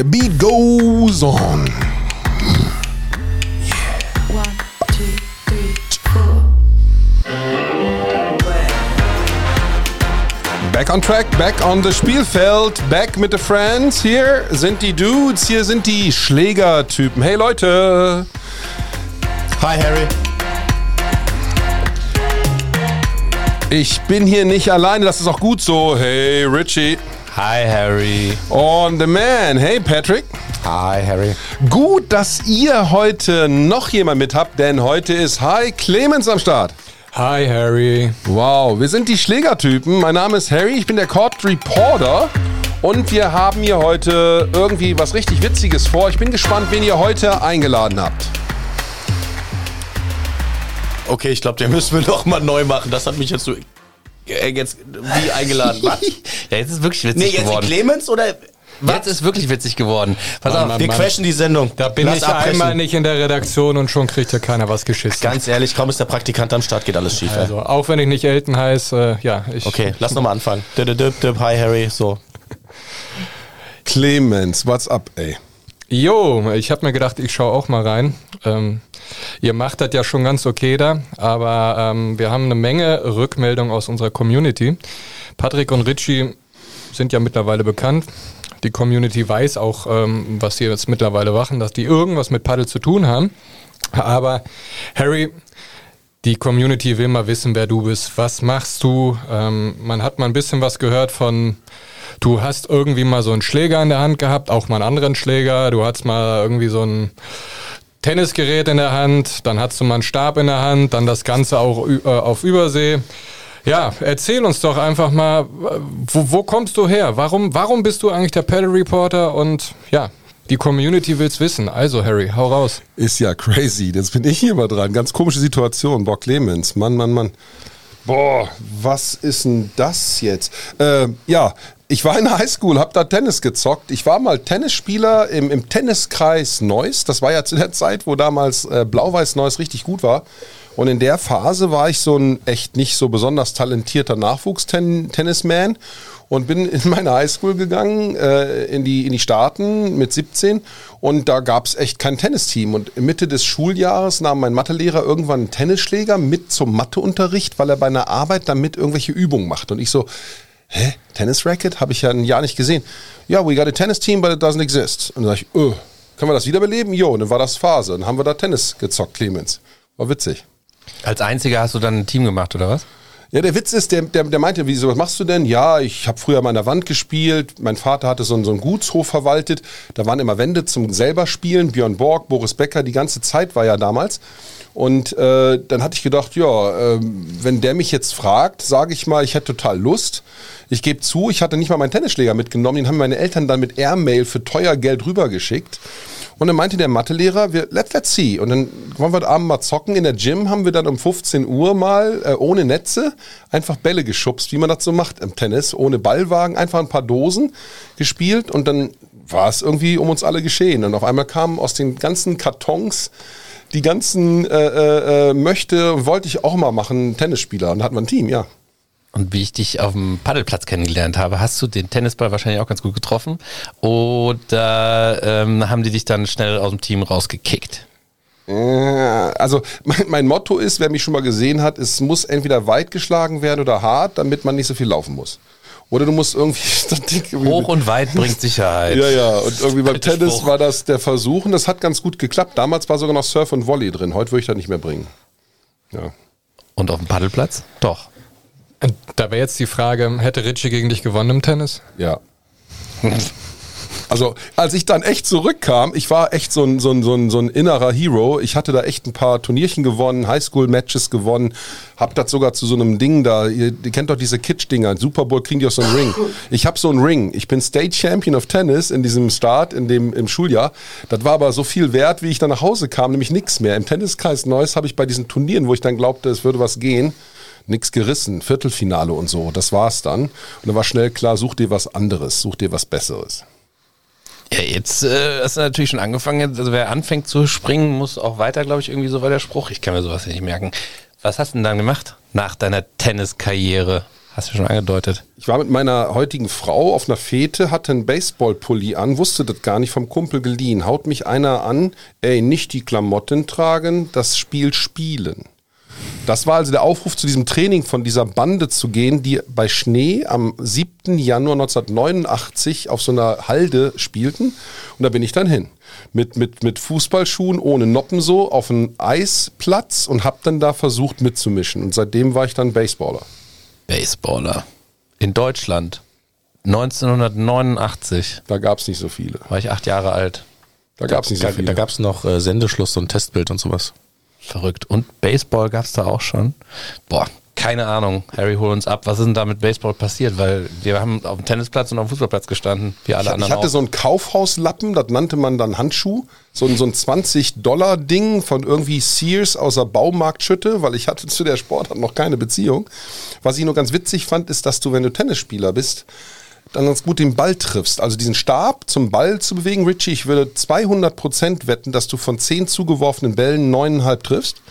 the beat goes on. Back on track, back on the Spielfeld, back mit the friends. Hier sind die Dudes, hier sind die Schlägertypen. Hey Leute! Hi Harry. Ich bin hier nicht alleine, das ist auch gut so. Hey Richie. Hi Harry. On the man. Hey Patrick. Hi Harry. Gut, dass ihr heute noch jemand mit habt, denn heute ist Hi Clemens am Start. Hi Harry. Wow, wir sind die Schlägertypen. Mein Name ist Harry, ich bin der Court Reporter. Und wir haben hier heute irgendwie was richtig Witziges vor. Ich bin gespannt, wen ihr heute eingeladen habt. Okay, ich glaube, den müssen wir noch mal neu machen. Das hat mich jetzt so äh, jetzt wie eingeladen. Was? Ja, jetzt ist wirklich witzig Nee, jetzt geworden. Clemens oder Jetzt ist wirklich witzig geworden. Pass Mann, auf. Mann, wir crashen die Sendung. Da bin Lass ich abbrechen. einmal nicht in der Redaktion und schon kriegt hier keiner was geschissen. Ganz ehrlich, kaum ist der Praktikant am Start, geht alles schief. ey. also, auch wenn ich nicht Elton heiße, äh, ja, ich. Okay, lass noch mal anfangen. Hi Harry, so. Clemens, what's up, ey? Jo, ich habe mir gedacht, ich schaue auch mal rein. Ähm, ihr macht das ja schon ganz okay da, aber ähm, wir haben eine Menge Rückmeldungen aus unserer Community. Patrick und Richie sind ja mittlerweile bekannt. Die Community weiß auch, ähm, was sie jetzt mittlerweile machen, dass die irgendwas mit Paddel zu tun haben. Aber Harry, die Community will mal wissen, wer du bist. Was machst du? Ähm, man hat mal ein bisschen was gehört von, du hast irgendwie mal so einen Schläger in der Hand gehabt, auch mal einen anderen Schläger. Du hattest mal irgendwie so ein Tennisgerät in der Hand, dann hattest du mal einen Stab in der Hand, dann das Ganze auch äh, auf Übersee. Ja, erzähl uns doch einfach mal, wo, wo kommst du her? Warum, warum bist du eigentlich der Paddle Reporter? Und ja, die Community will's wissen. Also, Harry, hau raus. Ist ja crazy. Jetzt bin ich hier mal dran. Ganz komische Situation. Boah, Clemens. Mann, Mann, Mann. Boah, was ist denn das jetzt? Äh, ja, ich war in der Highschool, hab da Tennis gezockt. Ich war mal Tennisspieler im, im Tenniskreis Neuss. Das war ja zu der Zeit, wo damals äh, Blau-Weiß Neuss richtig gut war. Und in der Phase war ich so ein echt nicht so besonders talentierter Nachwuchstennisman und bin in meine Highschool gegangen, äh, in, die, in die Staaten mit 17 und da gab es echt kein Tennisteam. Und Mitte des Schuljahres nahm mein Mathelehrer irgendwann einen Tennisschläger mit zum Matheunterricht, weil er bei einer Arbeit damit irgendwelche Übungen macht. Und ich so, hä, Tennis-Racket? Habe ich ja ein Jahr nicht gesehen. Ja, we got a tennis team, but it doesn't exist. Und dann sag ich, öh, können wir das wiederbeleben? Jo, und dann war das Phase. Dann haben wir da Tennis gezockt, Clemens. War witzig. Als einziger hast du dann ein Team gemacht, oder was? Ja, der Witz ist, der, der, der meinte, wieso, was machst du denn? Ja, ich habe früher mal an der Wand gespielt. Mein Vater hatte so, einen- so einen Gutshof verwaltet. Da waren immer Wände zum selber spielen. Björn Borg, Boris Becker, die ganze Zeit war ja damals. Und äh, dann hatte ich gedacht, ja, ähm, wenn der mich jetzt fragt, sage ich mal, ich hätte total Lust. Ich gebe zu, ich hatte nicht mal meinen Tennisschläger mitgenommen. Den haben meine Eltern dann mit Airmail für teuer Geld rübergeschickt. Und dann meinte der Mathelehrer, wir, let, let's see. Und dann wollen wir heute Abend mal zocken. In der Gym haben wir dann um 15 Uhr mal äh, ohne Netze einfach Bälle geschubst, wie man das so macht im Tennis. Ohne Ballwagen, einfach ein paar Dosen gespielt. Und dann war es irgendwie um uns alle geschehen. Und auf einmal kamen aus den ganzen Kartons die ganzen äh, äh, äh, möchte, wollte ich auch mal machen, Tennisspieler. Und da hatten wir ein Team, ja. Und wie ich dich auf dem Paddelplatz kennengelernt habe, hast du den Tennisball wahrscheinlich auch ganz gut getroffen. Oder ähm, haben die dich dann schnell aus dem Team rausgekickt? Äh, Also mein, mein Motto ist, wer mich schon mal gesehen hat, es muss entweder weit geschlagen werden oder hart, damit man nicht so viel laufen muss. Oder du musst irgendwie Hoch und weit bringt Sicherheit. Ja, ja, und irgendwie beim Tennis Spruch. war das der Versuch und das hat ganz gut geklappt. Damals war sogar noch Surf und Volley drin. Heute würde ich das nicht mehr bringen. Ja. Und auf dem Paddelplatz? Doch. Da wäre jetzt die Frage, hätte Richie gegen dich gewonnen im Tennis? Ja. Also, als ich dann echt zurückkam, ich war echt so ein, so, ein, so, ein, so ein innerer Hero. Ich hatte da echt ein paar Turnierchen gewonnen, Highschool-Matches gewonnen, hab das sogar zu so einem Ding da, ihr, ihr kennt doch diese Kitsch-Dinger, Super Bowl kriegen die auch so einen Ring. Ich habe so einen Ring. Ich bin State Champion of Tennis in diesem Start, in dem, im Schuljahr. Das war aber so viel wert, wie ich dann nach Hause kam, nämlich nichts mehr. Im Tenniskreis Neuss habe ich bei diesen Turnieren, wo ich dann glaubte, es würde was gehen, nix gerissen, Viertelfinale und so. Das war's dann. Und dann war schnell klar, such dir was anderes, such dir was Besseres. Ja, jetzt äh, hast du natürlich schon angefangen. Also wer anfängt zu springen, muss auch weiter, glaube ich, irgendwie so war der Spruch. Ich kann mir sowas nicht merken. Was hast du denn dann gemacht nach deiner Tenniskarriere? Hast du schon angedeutet. Ich war mit meiner heutigen Frau auf einer Fete, hatte einen Baseballpulli an, wusste das gar nicht vom Kumpel geliehen. Haut mich einer an, ey, nicht die Klamotten tragen, das Spiel spielen. Das war also der Aufruf zu diesem Training von dieser Bande zu gehen, die bei Schnee am 7. Januar 1989 auf so einer Halde spielten. Und da bin ich dann hin. Mit, mit, mit Fußballschuhen ohne Noppen so auf einen Eisplatz und hab dann da versucht mitzumischen. Und seitdem war ich dann Baseballer. Baseballer. In Deutschland. 1989 Da gab's nicht so viele. war ich acht Jahre alt. Da gab's nicht so viele. da gab es noch äh, Sendeschluss und Testbild und sowas. Verrückt. Und Baseball gab es da auch schon. Boah, keine Ahnung. Harry, hol uns ab. Was ist denn da mit Baseball passiert? Weil wir haben auf dem Tennisplatz und auf dem Fußballplatz gestanden, wie alle Ich, ich anderen hatte auch. so einen Kaufhauslappen, das nannte man dann Handschuh. So ein, so ein 20-Dollar-Ding von irgendwie Sears aus der Baumarktschütte, weil ich hatte zu der Sportart noch keine Beziehung. Was ich nur ganz witzig fand, ist, dass du, wenn du Tennisspieler bist, dann ganz gut den Ball triffst. Also diesen Stab zum Ball zu bewegen. Richie, ich würde 200% wetten, dass du von 10 zugeworfenen Bällen 9,5 triffst.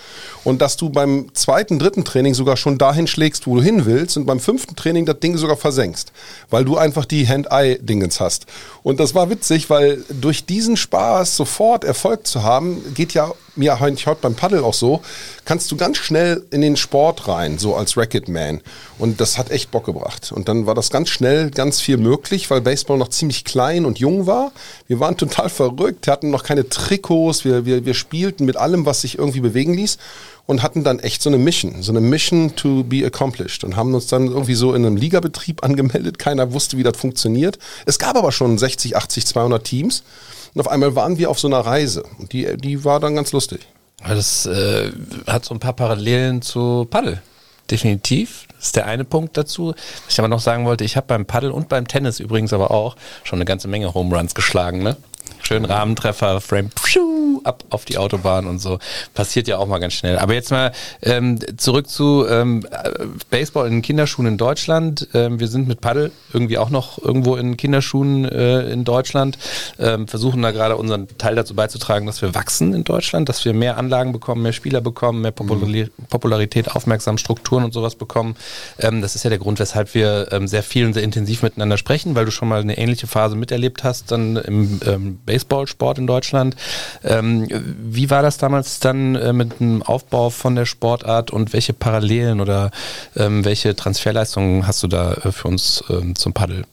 Und dass du beim zweiten, dritten Training sogar schon dahin schlägst, wo du hin willst. Und beim fünften Training das Ding sogar versenkst. Weil du einfach die Hand-Eye-Dingens hast. Und das war witzig, weil durch diesen Spaß sofort Erfolg zu haben, geht ja mir eigentlich heute beim Paddel auch so, kannst du ganz schnell in den Sport rein, so als Racketman. Und das hat echt Bock gebracht. Und dann war das ganz schnell ganz viel möglich, weil Baseball noch ziemlich klein und jung war. Wir waren total verrückt, hatten noch keine Trikots, wir, wir, wir spielten mit allem, was sich irgendwie bewegen ließ und hatten dann echt so eine Mission, so eine Mission to be accomplished und haben uns dann irgendwie so in einem Ligabetrieb angemeldet. Keiner wusste, wie das funktioniert. Es gab aber schon 60, 80, 200 Teams und auf einmal waren wir auf so einer Reise und die, die war dann ganz lustig. Das äh, hat so ein paar Parallelen zu Paddel. Definitiv. Das ist der eine Punkt dazu. Was ich aber noch sagen wollte, ich habe beim Paddel und beim Tennis übrigens aber auch schon eine ganze Menge Home Runs geschlagen, ne? Schön Rahmentreffer, Frame, pschuh, ab auf die Autobahn und so. Passiert ja auch mal ganz schnell. Aber jetzt mal ähm, zurück zu ähm, äh, Baseball in Kinderschuhen in Deutschland. Ähm, wir sind mit Paddel irgendwie auch noch irgendwo in Kinderschuhen äh, in Deutschland. Ähm, versuchen da gerade unseren Teil dazu beizutragen, dass wir wachsen in Deutschland, dass wir mehr Anlagen bekommen, mehr Spieler bekommen, mehr Populari Popularität, Aufmerksam, Strukturen und sowas bekommen. Ähm, das ist ja der Grund, weshalb wir ähm, sehr viel und sehr intensiv miteinander sprechen, weil du schon mal eine ähnliche Phase miterlebt hast, dann im ähm, Baseballsport in Deutschland. Ähm, wie war das damals dann äh, mit dem Aufbau von der Sportart und welche Parallelen oder ähm, welche Transferleistungen hast du da äh, für uns ähm, zum Paddel?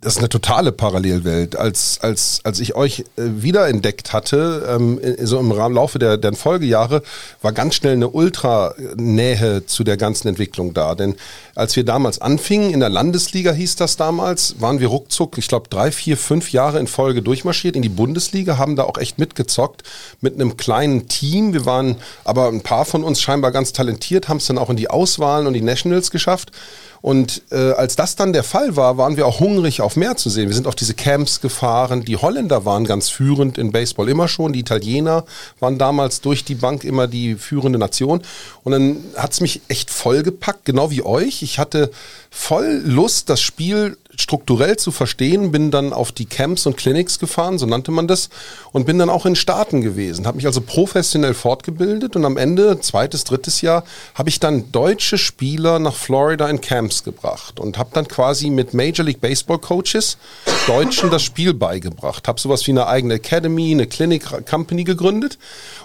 Das ist eine totale Parallelwelt. Als, als, als ich euch äh, wiederentdeckt hatte, ähm, so im Rahmen Laufe der, der Folgejahre, war ganz schnell eine Ultranähe zu der ganzen Entwicklung da. Denn als wir damals anfingen, in der Landesliga hieß das damals, waren wir ruckzuck, ich glaube, drei, vier, fünf Jahre in Folge durchmarschiert in die Bundesliga, haben da auch echt mitgezockt mit einem kleinen Team. Wir waren aber ein paar von uns scheinbar ganz talentiert, haben es dann auch in die Auswahlen und die Nationals geschafft. Und äh, als das dann der Fall war, waren wir auch hungrig auf mehr zu sehen. Wir sind auf diese Camps gefahren. Die Holländer waren ganz führend in Baseball immer schon. Die Italiener waren damals durch die Bank immer die führende Nation. Und dann hat's mich echt vollgepackt, genau wie euch. Ich hatte voll Lust, das Spiel strukturell zu verstehen, bin dann auf die Camps und Clinics gefahren, so nannte man das, und bin dann auch in Staaten gewesen, habe mich also professionell fortgebildet und am Ende, zweites, drittes Jahr, habe ich dann deutsche Spieler nach Florida in Camps gebracht und habe dann quasi mit Major League Baseball Coaches Deutschen das Spiel beigebracht, habe sowas wie eine eigene Academy, eine Clinic Company gegründet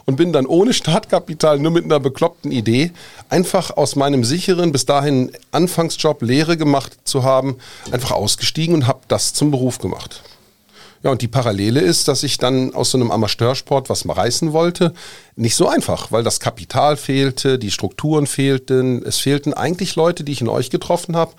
und bin dann ohne Startkapital, nur mit einer bekloppten Idee, einfach aus meinem sicheren, bis dahin Anfangsjob Lehre gemacht zu haben, einfach ausgestiegen und habe das zum Beruf gemacht. Ja, und die Parallele ist, dass ich dann aus so einem Amateursport was reißen wollte. Nicht so einfach, weil das Kapital fehlte, die Strukturen fehlten. Es fehlten eigentlich Leute, die ich in euch getroffen habe,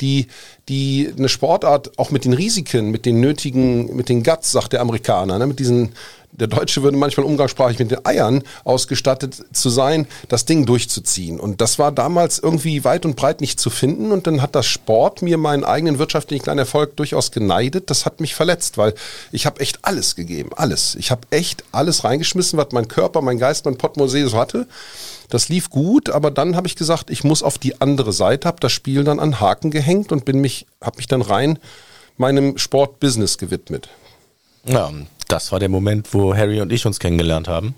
die, die eine Sportart auch mit den Risiken, mit den nötigen, mit den Guts, sagt der Amerikaner, ne, mit diesen der Deutsche würde manchmal umgangssprachlich mit den Eiern ausgestattet zu sein, das Ding durchzuziehen. Und das war damals irgendwie weit und breit nicht zu finden. Und dann hat das Sport mir meinen eigenen wirtschaftlichen kleinen Erfolg durchaus geneidet. Das hat mich verletzt, weil ich habe echt alles gegeben. Alles. Ich habe echt alles reingeschmissen, was mein Körper, mein Geist, mein Portemonnaie so hatte. Das lief gut, aber dann habe ich gesagt, ich muss auf die andere Seite, habe das Spiel dann an Haken gehängt und bin mich, habe mich dann rein meinem Sportbusiness gewidmet. Ja, das war der Moment, wo Harry und ich uns kennengelernt haben.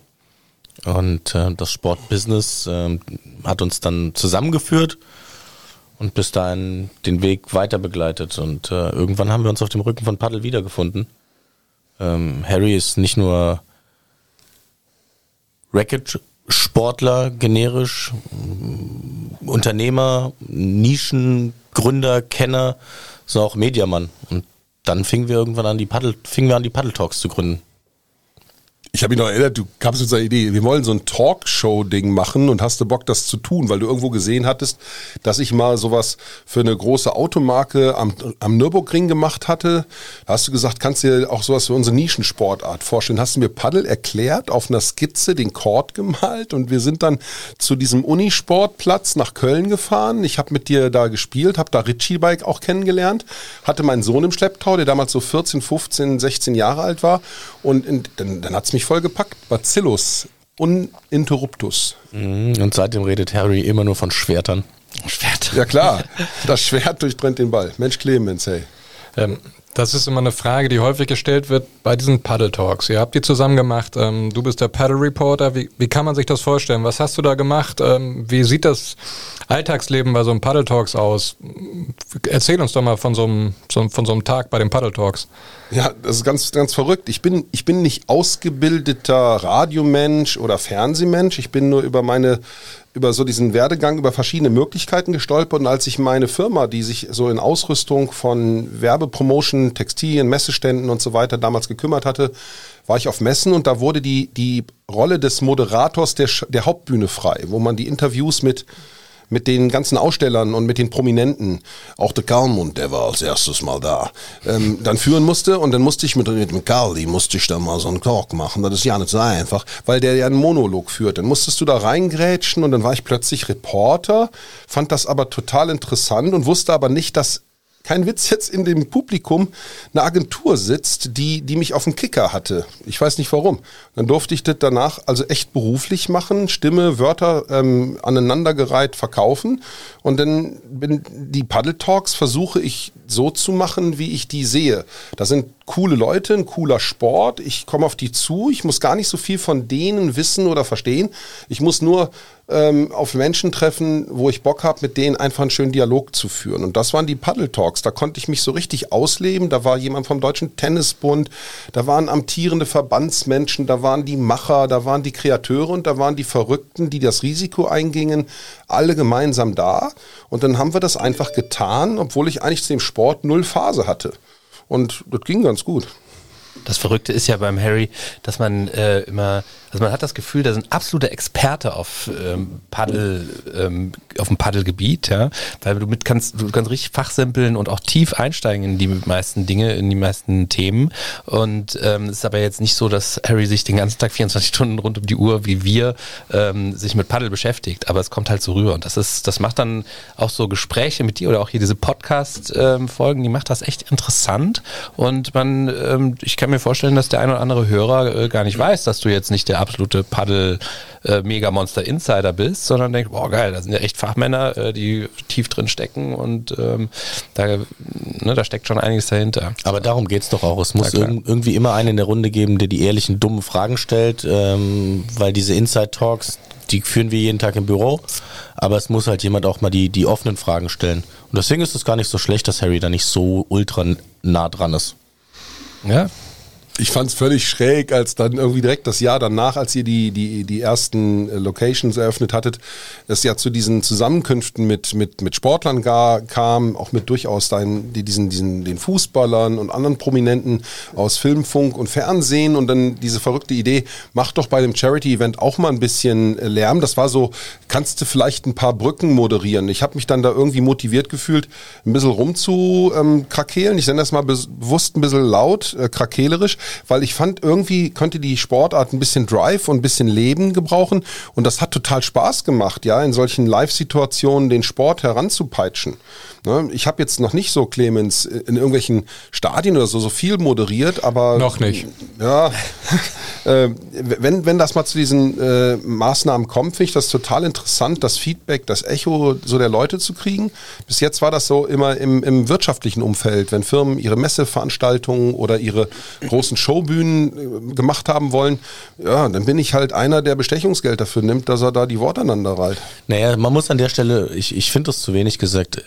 Und äh, das Sportbusiness ähm, hat uns dann zusammengeführt. und bis dahin den Weg weiter begleitet. Und äh, irgendwann haben wir uns auf dem Rücken von Paddel wiedergefunden. Ähm, Harry ist nicht nur Racket-Sportler, generisch, Unternehmer, Nischengründer, Kenner, sondern auch Mediamann. Und dann fingen wir irgendwann an, die Paddel, fingen wir an, die Paddle Talks zu gründen. Ich habe mich noch erinnert, du kamst mit einer Idee, wir wollen so ein Talkshow-Ding machen und hast du Bock, das zu tun, weil du irgendwo gesehen hattest, dass ich mal sowas für eine große Automarke am, am Nürburgring gemacht hatte. Da hast du gesagt, kannst du dir auch sowas für unsere Nischensportart vorstellen. Hast du mir Paddel erklärt, auf einer Skizze den Chord gemalt und wir sind dann zu diesem Unisportplatz nach Köln gefahren. Ich habe mit dir da gespielt, habe da Ritchie Bike auch kennengelernt, hatte meinen Sohn im Schlepptau, der damals so 14, 15, 16 Jahre alt war und in, dann, dann hat's mich voll gepackt. Bacillus uninterruptus. Mhm, Und seitdem redet Harry immer nur von Schwertern. Schwert. Ja klar, das Schwert durchtrennt den Ball. Mensch Clemens, hey. Ähm, das ist immer eine Frage, die häufig gestellt wird bei diesen Paddle Talks. Ihr habt die zusammen gemacht. Ähm, du bist der Paddle Reporter. Wie, wie kann man sich das vorstellen? Was hast du da gemacht? Ähm, wie sieht das Alltagsleben bei so einem Paddle Talks aus? Erzähl uns doch mal von so einem, so, von so einem Tag bei den Paddle Talks. Ja, das ist ganz, ganz verrückt. Ich bin, ich bin nicht ausgebildeter Radiomensch oder Fernsehmensch. Ich bin nur über meine, über so diesen Werdegang, über verschiedene Möglichkeiten gestolpert. Und als ich meine Firma, die sich so in Ausrüstung von Werbepromotion, Textilien, Messeständen und so weiter damals gekümmert hatte, war ich auf Messen und da wurde die, die Rolle des Moderators der, der Hauptbühne frei, wo man die Interviews mit mit den ganzen Ausstellern und mit den Prominenten, auch der Karlmund, der war als erstes mal da, ähm, dann führen musste. Und dann musste ich mit, mit dem Karli, musste ich da mal so einen Talk machen, das ist ja nicht so einfach, weil der ja einen Monolog führt, dann musstest du da reingrätschen und dann war ich plötzlich Reporter, fand das aber total interessant und wusste aber nicht, dass kein Witz jetzt in dem Publikum eine Agentur sitzt, die, die mich auf dem Kicker hatte. Ich weiß nicht warum. Dann durfte ich das danach also echt beruflich machen, Stimme, Wörter ähm, aneinandergereiht verkaufen. Und dann bin die Paddle Talks versuche ich so zu machen, wie ich die sehe. Da sind coole Leute, ein cooler Sport. Ich komme auf die zu. Ich muss gar nicht so viel von denen wissen oder verstehen. Ich muss nur ähm, auf Menschen treffen, wo ich Bock habe, mit denen einfach einen schönen Dialog zu führen. Und das waren die Paddle Talks. Da konnte ich mich so richtig ausleben. Da war jemand vom Deutschen Tennisbund, da waren amtierende Verbandsmenschen, da waren die Macher, da waren die Kreateure und da waren die Verrückten, die das Risiko eingingen, alle gemeinsam da. Und dann haben wir das einfach getan, obwohl ich eigentlich zu dem Sport null Phase hatte. Und das ging ganz gut. Das Verrückte ist ja beim Harry, dass man äh, immer, also man hat das Gefühl, da sind absolute Experte auf ähm, Paddel, ähm, auf dem Paddelgebiet, ja, weil du mit kannst, du kannst richtig fachsimpeln und auch tief einsteigen in die meisten Dinge, in die meisten Themen. Und ähm, es ist aber jetzt nicht so, dass Harry sich den ganzen Tag 24 Stunden rund um die Uhr wie wir ähm, sich mit Paddel beschäftigt, aber es kommt halt so rüber. Und das ist, das macht dann auch so Gespräche mit dir oder auch hier diese Podcast-Folgen, die macht das echt interessant. Und man, ähm, ich kann mir vorstellen, dass der ein oder andere Hörer äh, gar nicht weiß, dass du jetzt nicht der absolute Paddel äh, bist, sondern denkt, boah geil, da sind ja echt Fachmänner, äh, die tief drin stecken und ähm, da, ne, da steckt schon einiges dahinter. Aber darum geht's doch auch. Es muss irg irgendwie immer einen in der Runde geben, der die ehrlichen, dummen Fragen stellt, ähm, weil diese Inside-Talks, die führen wir jeden Tag im Büro, aber es muss halt jemand auch mal die, die offenen Fragen stellen. Und deswegen ist es gar nicht so schlecht, dass Harry da nicht so ultra nah dran ist. Ja, Ich fand es völlig schräg, als dann irgendwie direkt das Jahr danach, als ihr die, die, die ersten äh, Locations eröffnet hattet, es ja zu diesen Zusammenkünften mit, mit, mit Sportlern gar, kam, auch mit durchaus deinen, die, diesen, diesen, den Fußballern und anderen Prominenten aus Film, Funk und Fernsehen und dann diese verrückte Idee, mach doch bei dem Charity-Event auch mal ein bisschen äh, Lärm. Das war so, kannst du vielleicht ein paar Brücken moderieren? Ich habe mich dann da irgendwie motiviert gefühlt, ein bisschen rumzukrakehlen. Ich nenne das mal be- bewusst ein bisschen laut, äh, krakehlerisch, weil ich fand, irgendwie könnte die Sportart ein bisschen Drive und ein bisschen Leben gebrauchen. Und das hat total Spaß gemacht, ja, in solchen Live-Situationen den Sport heranzupeitschen. Ne? Ich habe jetzt noch nicht so, Clemens, in irgendwelchen Stadien oder so, so viel moderiert, aber. Noch nicht. Ja, äh, wenn, wenn das mal zu diesen äh, Maßnahmen kommt, finde ich das total interessant, das Feedback, das Echo so der Leute zu kriegen. Bis jetzt war das so immer im, im wirtschaftlichen Umfeld, wenn Firmen ihre Messeveranstaltungen oder ihre großen großen Showbühnen äh, gemacht haben wollen, ja, dann bin ich halt einer, der Bestechungsgeld dafür nimmt, dass er da die Worte aneinander reiht. Naja, man muss an der Stelle, ich, ich finde das zu wenig gesagt,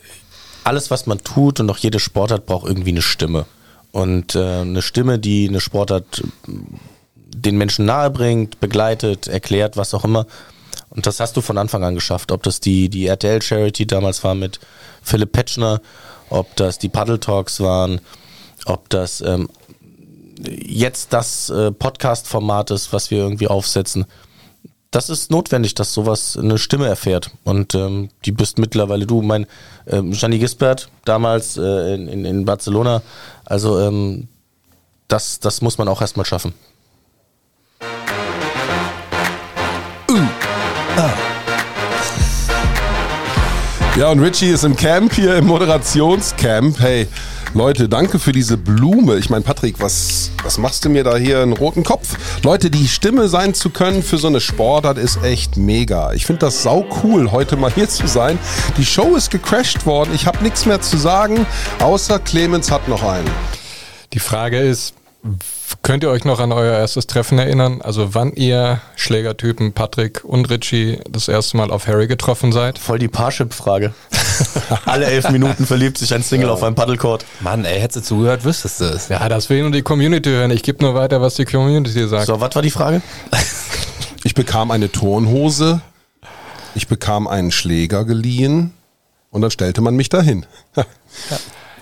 alles, was man tut und auch jede Sportart braucht irgendwie eine Stimme. Und äh, eine Stimme, die eine Sportart äh, den Menschen nahebringt, begleitet, erklärt, was auch immer. Und das hast du von Anfang an geschafft. Ob das die, die RTL Charity damals war mit Philipp Petschner, ob das die Paddle Talks waren, ob das ähm, jetzt das äh, Podcast-Format ist, was wir irgendwie aufsetzen. Das ist notwendig, dass sowas eine Stimme erfährt. Und ähm, die bist mittlerweile du. Mein ähm, Gianni Gisbert damals äh, in, in, Barcelona. Also ähm, das, das muss man auch erstmal schaffen. Ja, und Richie ist im Camp hier, im Moderationscamp. Hey, Leute, danke für diese Blume. Ich meine, Patrick, was, was machst du mir da hier einen roten Kopf? Leute, die Stimme sein zu können für so eine Sportart ist echt mega. Ich finde das sau cool, heute mal hier zu sein. Die Show ist gecrashed worden. Ich habe nichts mehr zu sagen, außer Clemens hat noch einen. Die Frage ist, könnt ihr euch noch an euer erstes Treffen erinnern? Also wann ihr Schlägertypen Patrick und Richie das erste Mal auf Harry getroffen seid? Voll die Parship-Frage. Alle elf Minuten verliebt sich ein Single auf einem Paddlecourt. Mann, ey, hättest du zugehört, wüsstest du es. Ja, das will nur die Community hören. Ich gebe nur weiter, was die Community sagt. So, was war die Frage? Ich bekam eine Turnhose, ich bekam einen Schläger geliehen und dann stellte man mich dahin.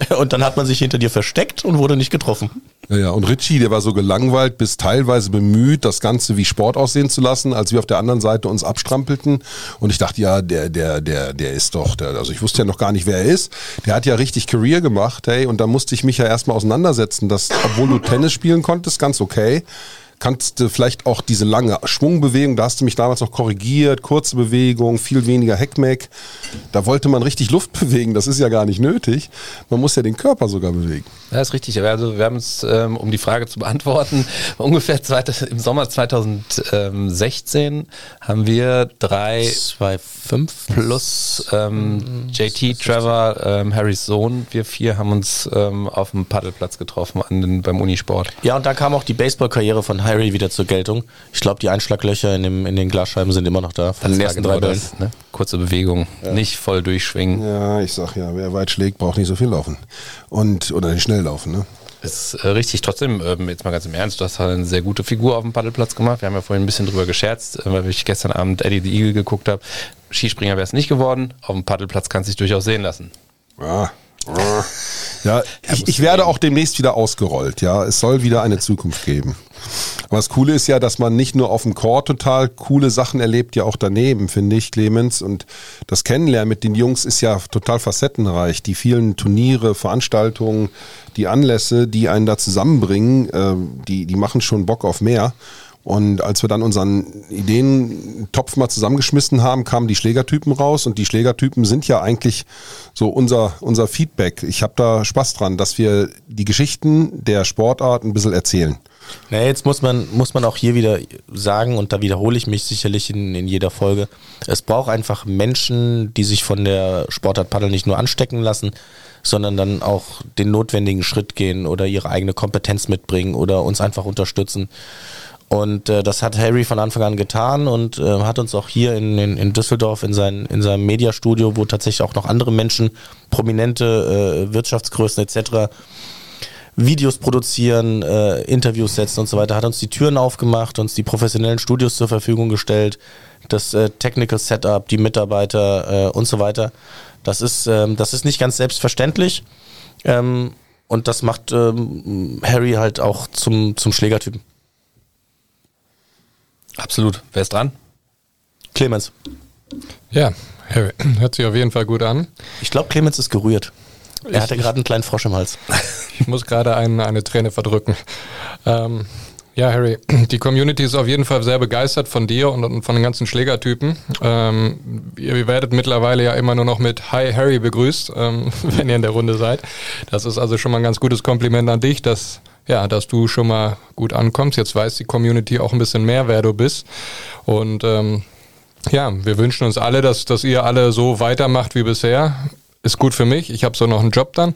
Und dann hat man sich hinter dir versteckt und wurde nicht getroffen. Ja, ja, und Richie, der war so gelangweilt bis teilweise bemüht, das Ganze wie Sport aussehen zu lassen, als wir auf der anderen Seite uns abstrampelten. Und ich dachte, ja, der, der, der, der ist doch, der, also ich wusste ja noch gar nicht, wer er ist. Der hat ja richtig Career gemacht, hey, und da musste ich mich ja erstmal auseinandersetzen, dass, obwohl du Tennis spielen konntest, ganz okay, kannst du vielleicht auch diese lange Schwungbewegung, da hast du mich damals noch korrigiert, kurze Bewegung, viel weniger Heckmeck. Da wollte man richtig Luft bewegen, das ist ja gar nicht nötig. Man muss ja den Körper sogar bewegen. Ja, ist richtig. Also wir haben uns, ähm, um die Frage zu beantworten, ungefähr im Sommer 2016 haben wir drei 2,5 plus ähm, JT, Trevor, ähm, Harrys Sohn, wir vier haben uns ähm, auf dem Paddelplatz getroffen an den, beim Unisport. Ja, und da kam auch die Baseballkarriere von Harry wieder zur Geltung. Ich glaube, die Einschlaglöcher in, dem, in den Glasscheiben sind immer noch da. Von den war ersten drei Bällen. ne? Kurze Bewegung, nicht voll durchschwingen. Ja, ich sag ja, wer weit schlägt, braucht nicht so viel laufen. Und, oder nicht schnell laufen, ne? Ist äh, richtig. Trotzdem, ähm, jetzt mal ganz im Ernst, du hast halt eine sehr gute Figur auf dem Paddelplatz gemacht. Wir haben ja vorhin ein bisschen drüber gescherzt, äh, weil ich gestern Abend Eddie the Eagle geguckt habe. Skispringer wäre es nicht geworden. Auf dem Paddelplatz kann es sich durchaus sehen lassen. Ja, ja ich, ich werde auch demnächst wieder ausgerollt, ja. Es soll wieder eine Zukunft geben. Aber das Coole ist ja, dass man nicht nur auf dem Chor total coole Sachen erlebt, ja auch daneben, finde ich, Clemens. Und das Kennenlernen mit den Jungs ist ja total facettenreich. Die vielen Turniere, Veranstaltungen, die Anlässe, die einen da zusammenbringen, äh, die, die machen schon Bock auf mehr. Und als wir dann unseren Ideentopf mal zusammengeschmissen haben, kamen die Schlägertypen raus. Und die Schlägertypen sind ja eigentlich so unser, unser Feedback. Ich habe da Spaß dran, dass wir die Geschichten der Sportart ein bisschen erzählen. Na, jetzt muss man, muss man auch hier wieder sagen, und da wiederhole ich mich sicherlich in, in jeder Folge, es braucht einfach Menschen, die sich von der Sportart Paddel nicht nur anstecken lassen, sondern dann auch den notwendigen Schritt gehen oder ihre eigene Kompetenz mitbringen oder uns einfach unterstützen. Und äh, das hat Harry von Anfang an getan und äh, hat uns auch hier in, in, in Düsseldorf in, sein, in seinem Mediastudio, wo tatsächlich auch noch andere Menschen, prominente äh, Wirtschaftsgrößen etc., Videos produzieren, äh, Interviews setzen und so weiter, hat uns die Türen aufgemacht, uns die professionellen Studios zur Verfügung gestellt, das äh, Technical Setup, die Mitarbeiter äh, und so weiter. Das ist, ähm, das ist nicht ganz selbstverständlich ähm, und das macht ähm, Harry halt auch zum, zum Schlägertypen. Absolut. Wer ist dran? Clemens. Ja, Harry, hört sich auf jeden Fall gut an. Ich glaube, Clemens ist gerührt. Er Ich- hatte gerade einen kleinen Frosch im Hals. Ich muss gerade eine, eine Träne verdrücken. Ähm, ja, Harry, die Community ist auf jeden Fall sehr begeistert von dir und, und von den ganzen Schlägertypen. Ähm, ihr werdet mittlerweile ja immer nur noch mit Hi Harry begrüßt, ähm, wenn ihr in der Runde seid. Das ist also schon mal ein ganz gutes Kompliment an dich, dass, ja, dass du schon mal gut ankommst. Jetzt weiß die Community auch ein bisschen mehr, wer du bist. Und ähm, ja, wir wünschen uns alle, dass, dass ihr alle so weitermacht wie bisher. Ist gut für mich. Ich habe so noch einen Job dann.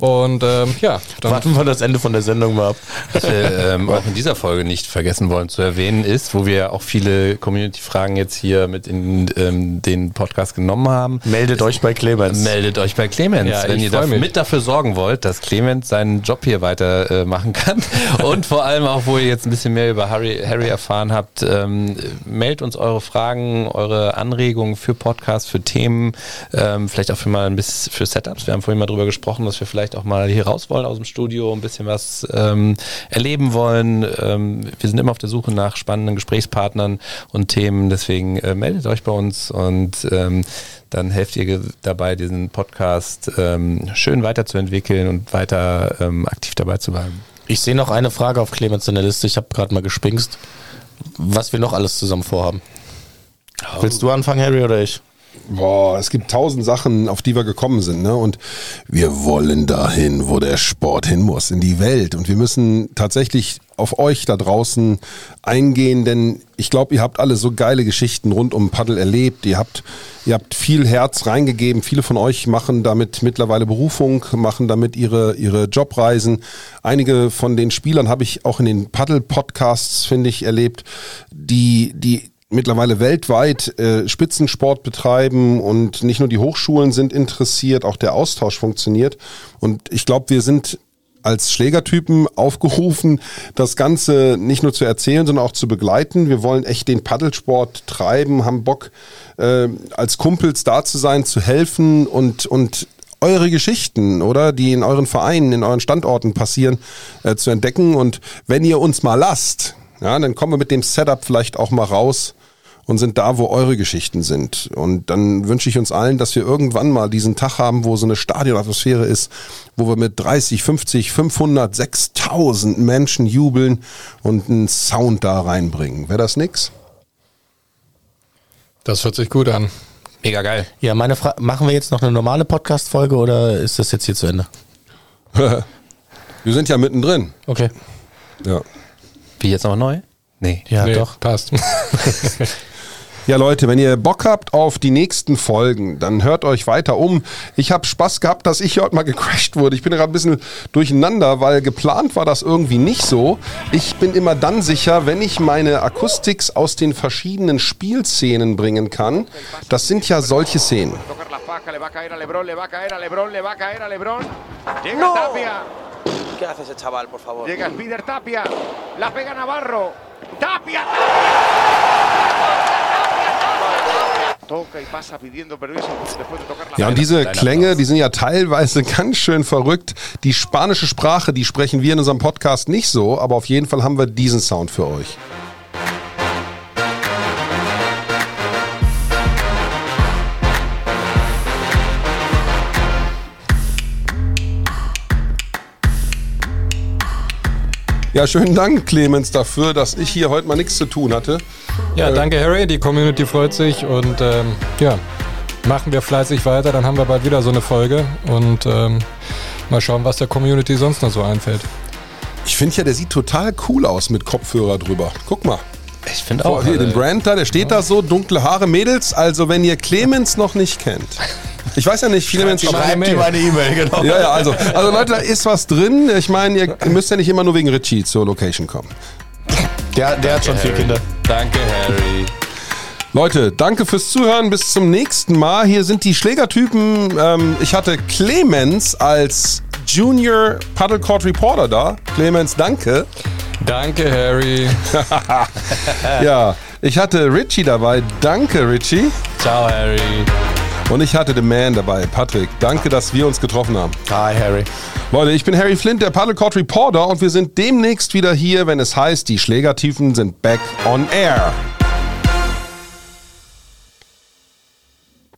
Und ähm, ja, dann Warten wir das Ende von der Sendung mal ab. Was wir ähm, auch in dieser Folge nicht vergessen wollen zu erwähnen ist, wo wir auch viele Community-Fragen jetzt hier mit in ähm, den Podcast genommen haben. Meldet euch bei Clemens. Meldet euch bei Clemens, Ja, wenn ihr freu da, mich. mit dafür sorgen wollt, dass Clemens seinen Job hier weiter äh, machen kann. Und vor allem auch, wo ihr jetzt ein bisschen mehr über Harry, Harry erfahren habt, ähm, meldet uns eure Fragen, eure Anregungen für Podcasts, für Themen, ähm, vielleicht auch für mal ein bisschen für Setups. Wir haben vorhin mal drüber gesprochen, dass wir vielleicht auch mal hier raus wollen aus dem Studio, ein bisschen was ähm, erleben wollen. Ähm, wir sind immer auf der Suche nach spannenden Gesprächspartnern und Themen. Deswegen äh, meldet euch bei uns und ähm, dann helft ihr dabei, diesen Podcast ähm, schön weiterzuentwickeln und weiter ähm, aktiv dabei zu bleiben. Ich sehe noch eine Frage auf Clemens in der Liste. Ich habe gerade mal gespinkst, was wir noch alles zusammen vorhaben. Willst du anfangen, Harry, oder ich? Boah, es gibt tausend Sachen, auf die wir gekommen sind, ne? Und wir wollen dahin, wo der Sport hin muss, in die Welt. Und wir müssen tatsächlich auf euch da draußen eingehen, denn ich glaube, ihr habt alle so geile Geschichten rund um Paddel erlebt. Ihr habt, ihr habt viel Herz reingegeben. Viele von euch machen damit mittlerweile Berufung, machen damit ihre, ihre Jobreisen. Einige von den Spielern habe ich auch in den Paddel-Podcasts, finde ich, erlebt, die, die mittlerweile weltweit äh, Spitzensport betreiben und nicht nur die Hochschulen sind interessiert, auch der Austausch funktioniert. Und ich glaube, wir sind als Schlägertypen aufgerufen, das Ganze nicht nur zu erzählen, sondern auch zu begleiten. Wir wollen echt den Paddelsport treiben, haben Bock, äh, als Kumpels da zu sein, zu helfen und, und eure Geschichten, oder? Die in euren Vereinen, in euren Standorten passieren, äh, zu entdecken. Und wenn ihr uns mal lasst, ja, dann kommen wir mit dem Setup vielleicht auch mal raus und sind da, wo eure Geschichten sind. Und dann wünsche ich uns allen, dass wir irgendwann mal diesen Tag haben, wo so eine Stadionatmosphäre ist, wo wir mit 30, 50, 500, 6000 Menschen jubeln und einen Sound da reinbringen. Wäre das nix? das hört sich gut an. Mega geil. Ja, meine Frage, machen wir jetzt noch eine normale Podcast-Folge oder ist das jetzt hier zu Ende? Wir sind ja mittendrin. Okay. Ja. Wie jetzt nochmal neu? Nee. Ja, Nee, doch. Passt. Ja, Leute, wenn ihr Bock habt auf die nächsten Folgen, dann hört euch weiter um. Ich habe Spaß gehabt, dass ich hier heute mal gecrashed wurde. Ich bin gerade ein bisschen durcheinander, weil geplant war das irgendwie nicht so. Ich bin immer dann sicher, wenn ich meine Akustiks aus den verschiedenen Spielszenen bringen kann. Das sind ja solche Szenen. tocar la faja, le va a caer a Lebron, le va a caer a Lebron, le va a caer a Lebron. Llega Tapia, ¿Qué hace ese chaval, por favor? llega Spider Tapia, la pega Navarro. Tapia. Ja, und diese Klänge, die sind ja teilweise ganz schön verrückt. Die spanische Sprache, die sprechen wir in unserem Podcast nicht so, aber auf jeden Fall haben wir diesen Sound für euch. Ja, schönen Dank, Clemens, dafür, dass ich hier heute mal nichts zu tun hatte. Ja, danke Harry, die Community freut sich und ähm, ja, machen wir fleißig weiter, dann haben wir bald wieder so eine Folge und ähm, mal schauen, was der Community sonst noch so einfällt. Ich finde ja, der sieht total cool aus mit Kopfhörer drüber. Guck mal. Ich finde Oh, auch. hier, den Brand da, der steht da so, dunkle Haare, Mädels. Also, wenn ihr Clemens noch nicht kennt. Ich weiß ja nicht, viele Menschen Schreibt ihm eine E-Mail, genau. Ja, ja, also, also Leute, da ist was drin. Ich meine, ihr müsst ja nicht immer nur wegen Richie zur Location kommen. Der, der hat schon vier Harry. Kinder. Danke, Harry. Leute, danke fürs Zuhören. Bis zum nächsten Mal. Hier sind die Schlägertypen. Ähm, ich hatte Clemens als Junior Paddlecourt Reporter da. Clemens, danke. Danke Harry. Ja, ich hatte Richie dabei. Danke, Richie. Ciao, Harry. Und ich hatte The Man dabei, Patrick. Danke, dass wir uns getroffen haben. Hi, Harry. Leute, ich bin Harry Flint, der Paddlecourt Reporter und wir sind demnächst wieder hier, wenn es heißt, die Schlägertiefen sind back on air.